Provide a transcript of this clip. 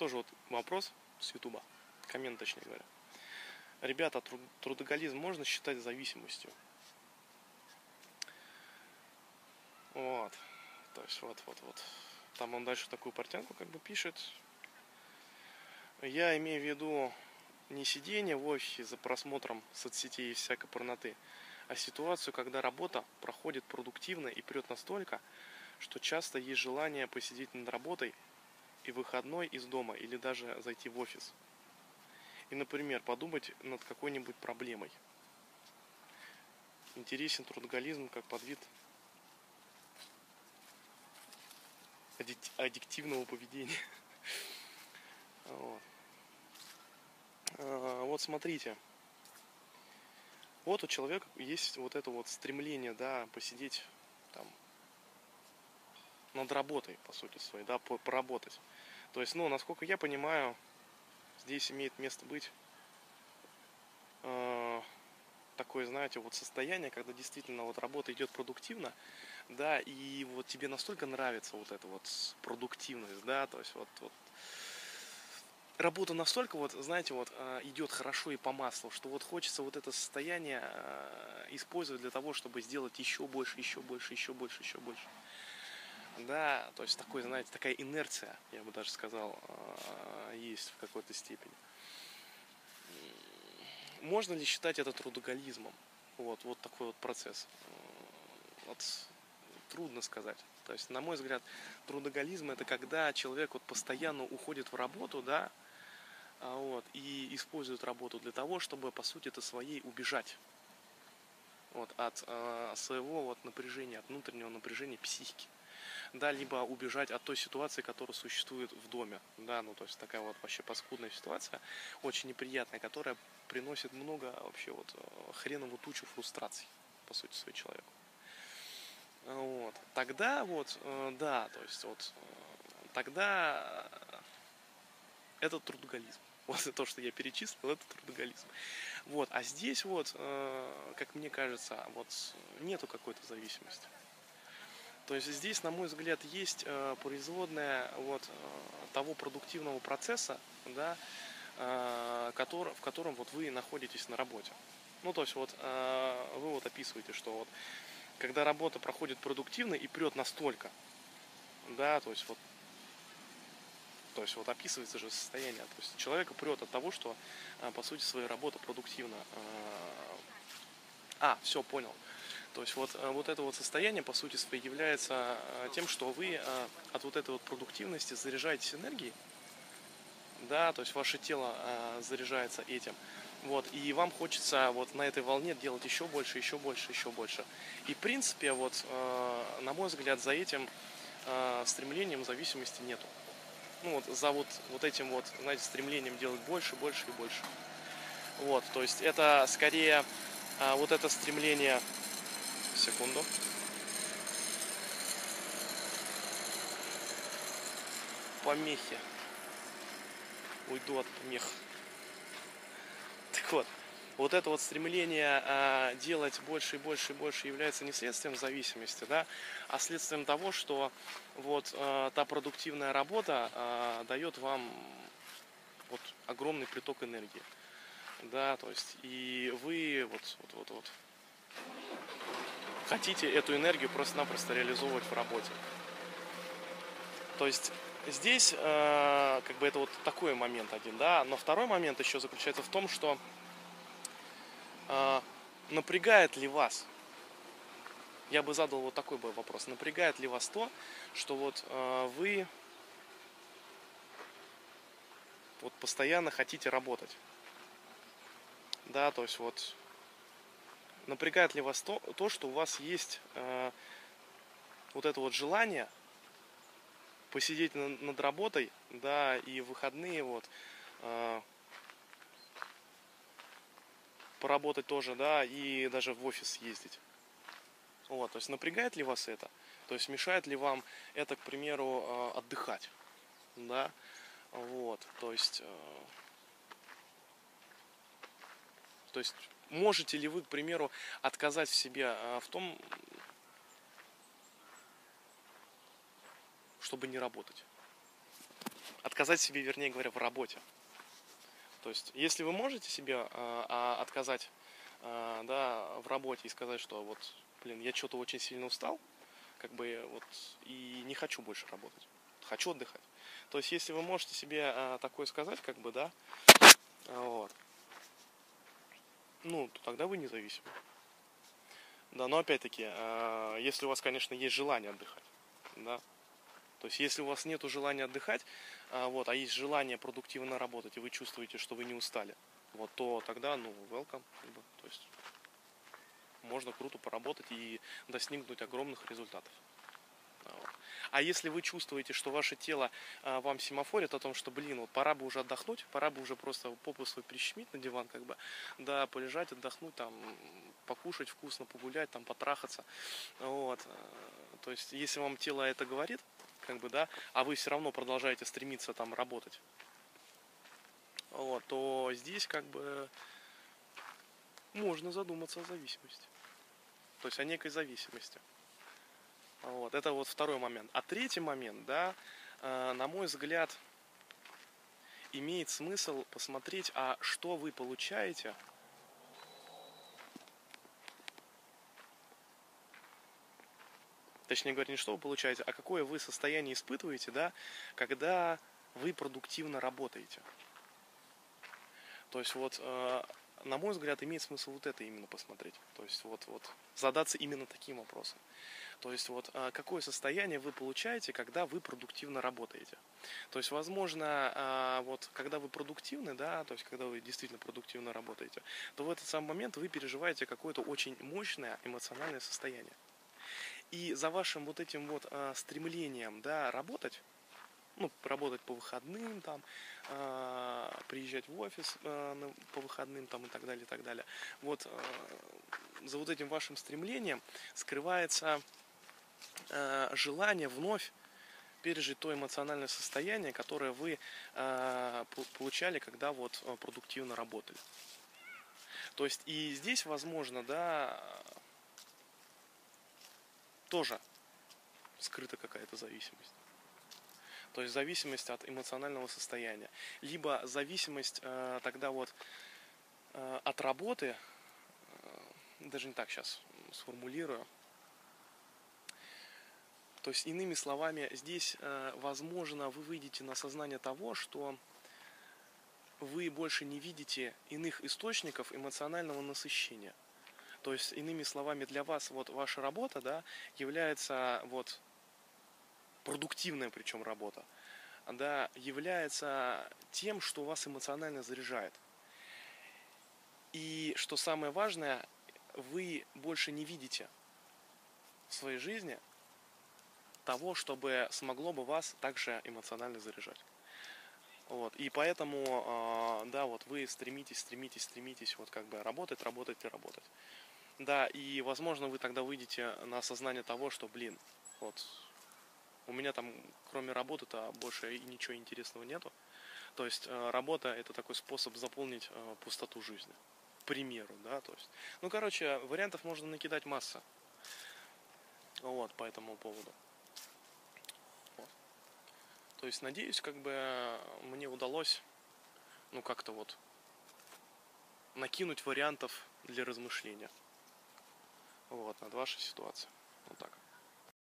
тоже вот вопрос с Ютуба, коммент точнее говоря. Ребята, труд, трудоголизм можно считать зависимостью? Вот. То есть вот, вот, вот. Там он дальше такую портянку как бы пишет. Я имею в виду не сидение в офисе за просмотром соцсетей и всякой порноты, а ситуацию, когда работа проходит продуктивно и прет настолько, что часто есть желание посидеть над работой и выходной из дома или даже зайти в офис. И, например, подумать над какой-нибудь проблемой. Интересен трудоголизм как подвид аддиктивного поведения. А, вот смотрите. Вот у человека есть вот это вот стремление, да, посидеть там над работой, по сути своей, да, поработать. То есть, ну, насколько я понимаю, здесь имеет место быть э, такое, знаете, вот состояние, когда действительно вот работа идет продуктивно, да, и вот тебе настолько нравится вот эта вот продуктивность, да, то есть вот, вот работа настолько вот, знаете, вот э, идет хорошо и по маслу, что вот хочется вот это состояние э, использовать для того, чтобы сделать еще больше, еще больше, еще больше, еще больше. Да, то есть такой, знаете, такая инерция, я бы даже сказал, э, есть в какой-то степени. Можно ли считать это трудоголизмом? Вот, вот такой вот процесс. Вот, трудно сказать. То есть, на мой взгляд, трудоголизм это когда человек вот постоянно уходит в работу, да, а, вот, и используют работу для того, чтобы, по сути, это своей убежать вот, от э, своего вот, напряжения, от внутреннего напряжения психики. Да, либо убежать от той ситуации, которая существует в доме. Да, ну то есть такая вот вообще паскудная ситуация, очень неприятная, которая приносит много вообще вот э, хреновую тучу фрустраций, по сути, своему человеку. Вот. Тогда вот, э, да, то есть вот, тогда это трудоголизм. Вот то, что я перечислил, это трудоголизм. Вот. А здесь вот, э, как мне кажется, вот нету какой-то зависимости. То есть здесь, на мой взгляд, есть э, производная вот э, того продуктивного процесса, да, который, в котором вот вы находитесь на работе. Ну, то есть вот вы вот описываете, что вот когда работа проходит продуктивно и прет настолько, да, то есть вот то есть вот описывается же состояние. То есть человека прет от того, что по сути своя работа продуктивна. А все, понял. То есть вот, а, вот это вот состояние по сути своей является тем, что вы от вот этой вот продуктивности заряжаетесь энергией, да, то есть ваше тело заряжается этим. Вот, и вам хочется вот на этой волне делать еще больше, еще больше, еще больше. И в принципе, вот, на мой взгляд, за этим стремлением зависимости нету ну, вот, за вот, вот этим вот, знаете, стремлением делать больше, больше и больше. Вот, то есть это скорее вот это стремление... Секунду. Помехи. Уйду от помех. Так вот, вот это вот стремление э, делать больше и больше и больше является не следствием зависимости, да, а следствием того, что вот э, та продуктивная работа э, дает вам вот огромный приток энергии, да, то есть и вы вот вот вот вот хотите эту энергию просто-напросто реализовывать в работе. То есть здесь э, как бы это вот такой момент один, да, но второй момент еще заключается в том, что а, напрягает ли вас, я бы задал вот такой бы вопрос, напрягает ли вас то, что вот а, вы вот постоянно хотите работать. Да, то есть вот напрягает ли вас то, то что у вас есть э, вот это вот желание посидеть над, над работой, да, и выходные вот э, поработать тоже, да, и даже в офис ездить. Вот, то есть напрягает ли вас это? То есть мешает ли вам это, к примеру, э, отдыхать? Да, вот, то есть, э, то есть можете ли вы, к примеру, отказать в себе э, в том, чтобы не работать? отказать себе, вернее говоря, в работе. То есть, если вы можете себе э, а, отказать э, да, в работе и сказать, что вот, блин, я что-то очень сильно устал, как бы вот, и не хочу больше работать, хочу отдыхать. То есть, если вы можете себе э, такое сказать, как бы, да, вот, ну, то тогда вы независимы. Да, но опять-таки, э, если у вас, конечно, есть желание отдыхать, да, то есть, если у вас нет желания отдыхать, а, вот, а есть желание продуктивно работать, и вы чувствуете, что вы не устали, вот, то тогда, ну, welcome, то есть, можно круто поработать и достигнуть огромных результатов. А, вот. А если вы чувствуете, что ваше тело а, вам семафорит о том, что, блин, вот пора бы уже отдохнуть, пора бы уже просто попу свой прищемить на диван, как бы, да, полежать, отдохнуть, там, покушать вкусно, погулять, там, потрахаться, вот. То есть, если вам тело это говорит, как бы, да, а вы все равно продолжаете стремиться там работать, вот, то здесь как бы можно задуматься о зависимости. То есть о некой зависимости. Вот, это вот второй момент. А третий момент, да, э, на мой взгляд, имеет смысл посмотреть, а что вы получаете – точнее говоря, не что вы получаете, а какое вы состояние испытываете, да, когда вы продуктивно работаете. То есть вот, э, на мой взгляд, имеет смысл вот это именно посмотреть. То есть вот, вот задаться именно таким вопросом. То есть вот э, какое состояние вы получаете, когда вы продуктивно работаете. То есть, возможно, э, вот когда вы продуктивны, да, то есть когда вы действительно продуктивно работаете, то в этот самый момент вы переживаете какое-то очень мощное эмоциональное состояние. И за вашим вот этим вот э, стремлением, да, работать, ну, работать по выходным, там, э, приезжать в офис э, по выходным, там, и так далее, и так далее. Вот э, за вот этим вашим стремлением скрывается э, желание вновь пережить то эмоциональное состояние, которое вы э, получали, когда вот продуктивно работали. То есть и здесь, возможно, да, тоже скрыта какая-то зависимость. То есть зависимость от эмоционального состояния. Либо зависимость э, тогда вот э, от работы, э, даже не так сейчас сформулирую. То есть, иными словами, здесь, э, возможно, вы выйдете на сознание того, что вы больше не видите иных источников эмоционального насыщения. То есть, иными словами, для вас вот ваша работа, да, является вот продуктивная причем работа, да, является тем, что вас эмоционально заряжает. И что самое важное, вы больше не видите в своей жизни того, чтобы смогло бы вас также эмоционально заряжать. Вот. И поэтому, а, да, вот вы стремитесь, стремитесь, стремитесь вот как бы работать, работать и работать. Да, и возможно вы тогда выйдете на осознание того, что, блин, вот у меня там кроме работы-то больше и ничего интересного нету. То есть э, работа это такой способ заполнить э, пустоту жизни. К примеру, да, то есть. Ну, короче, вариантов можно накидать масса. Вот, по этому поводу. Вот. То есть, надеюсь, как бы мне удалось, ну, как-то вот накинуть вариантов для размышления вот, над вашей ситуацией. Вот так.